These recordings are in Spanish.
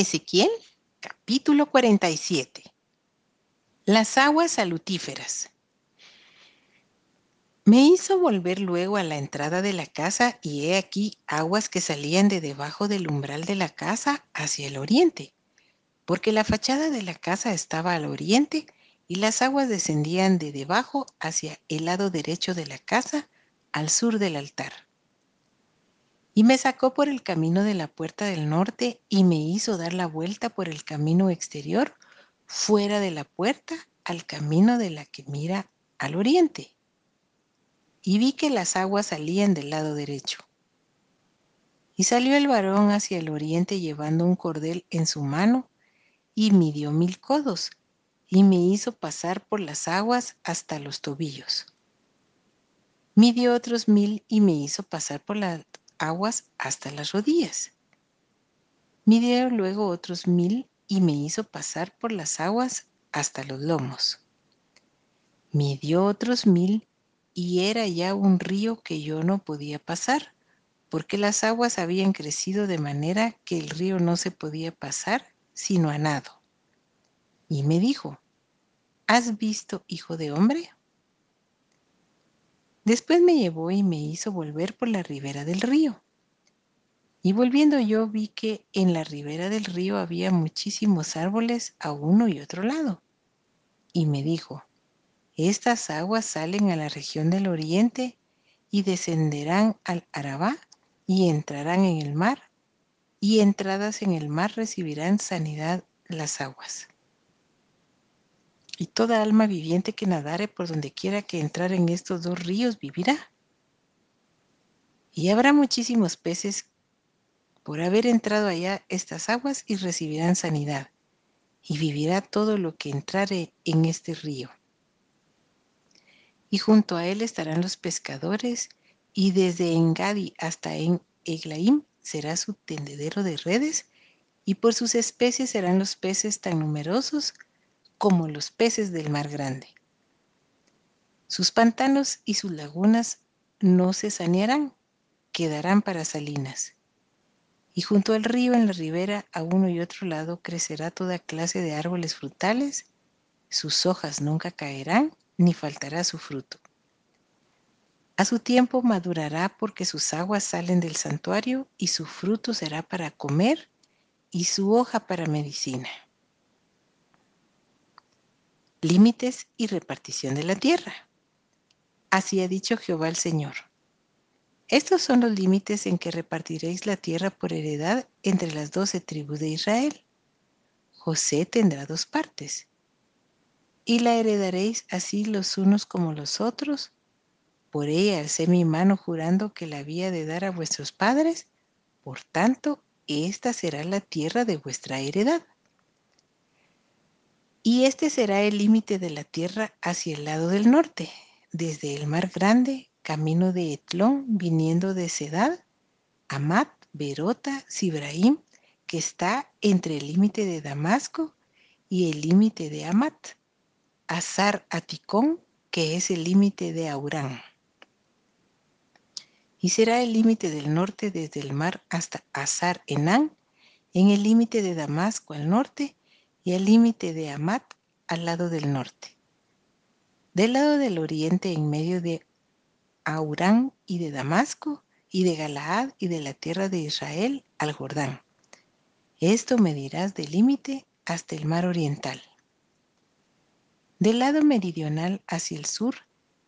Ezequiel, capítulo 47. Las aguas salutíferas. Me hizo volver luego a la entrada de la casa y he aquí aguas que salían de debajo del umbral de la casa hacia el oriente, porque la fachada de la casa estaba al oriente y las aguas descendían de debajo hacia el lado derecho de la casa al sur del altar. Y me sacó por el camino de la puerta del norte y me hizo dar la vuelta por el camino exterior fuera de la puerta al camino de la que mira al oriente. Y vi que las aguas salían del lado derecho. Y salió el varón hacia el oriente llevando un cordel en su mano y midió mil codos y me hizo pasar por las aguas hasta los tobillos. Midió otros mil y me hizo pasar por las aguas hasta las rodillas. Midió luego otros mil y me hizo pasar por las aguas hasta los lomos. Midió otros mil y era ya un río que yo no podía pasar, porque las aguas habían crecido de manera que el río no se podía pasar sino a nado. Y me dijo, ¿has visto, hijo de hombre? Después me llevó y me hizo volver por la ribera del río. Y volviendo yo vi que en la ribera del río había muchísimos árboles a uno y otro lado. Y me dijo, estas aguas salen a la región del oriente y descenderán al Arabá y entrarán en el mar, y entradas en el mar recibirán sanidad las aguas y toda alma viviente que nadare por donde quiera que entrar en estos dos ríos vivirá. Y habrá muchísimos peces por haber entrado allá estas aguas y recibirán sanidad, y vivirá todo lo que entrare en este río. Y junto a él estarán los pescadores, y desde Engadi hasta en Eglaim será su tendedero de redes, y por sus especies serán los peces tan numerosos como los peces del mar grande. Sus pantanos y sus lagunas no se sanearán, quedarán para salinas. Y junto al río en la ribera, a uno y otro lado, crecerá toda clase de árboles frutales, sus hojas nunca caerán, ni faltará su fruto. A su tiempo madurará porque sus aguas salen del santuario y su fruto será para comer y su hoja para medicina límites y repartición de la tierra. Así ha dicho Jehová el Señor. Estos son los límites en que repartiréis la tierra por heredad entre las doce tribus de Israel. José tendrá dos partes. Y la heredaréis así los unos como los otros. Por ella alcé mi mano jurando que la había de dar a vuestros padres. Por tanto, esta será la tierra de vuestra heredad. Y este será el límite de la tierra hacia el lado del norte, desde el mar grande, camino de Etlón, viniendo de Sedad, Amat, Berota, Sibraim, que está entre el límite de Damasco y el límite de Amat, Azar Aticón, que es el límite de Aurán. Y será el límite del norte desde el mar hasta Azar Enán, en el límite de Damasco al norte, y el límite de Amat al lado del norte. Del lado del oriente en medio de Aurán y de Damasco y de Galaad y de la tierra de Israel al Jordán. Esto medirás del límite hasta el mar oriental. Del lado meridional hacia el sur,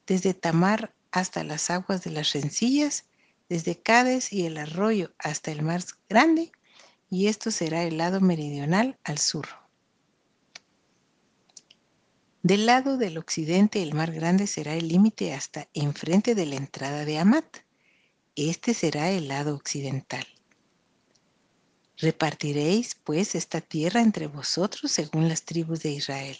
desde Tamar hasta las aguas de las rencillas, desde Cades y el arroyo hasta el mar grande, y esto será el lado meridional al sur. Del lado del occidente el mar grande será el límite hasta enfrente de la entrada de Amat. Este será el lado occidental. Repartiréis pues esta tierra entre vosotros según las tribus de Israel.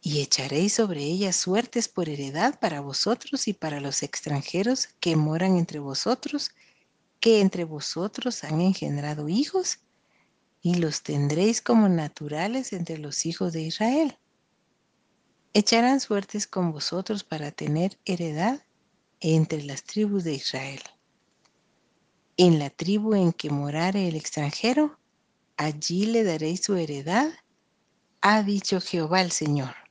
Y echaréis sobre ella suertes por heredad para vosotros y para los extranjeros que moran entre vosotros, que entre vosotros han engendrado hijos, y los tendréis como naturales entre los hijos de Israel echarán suertes con vosotros para tener heredad entre las tribus de Israel. En la tribu en que morare el extranjero, allí le daréis su heredad, ha dicho Jehová el Señor.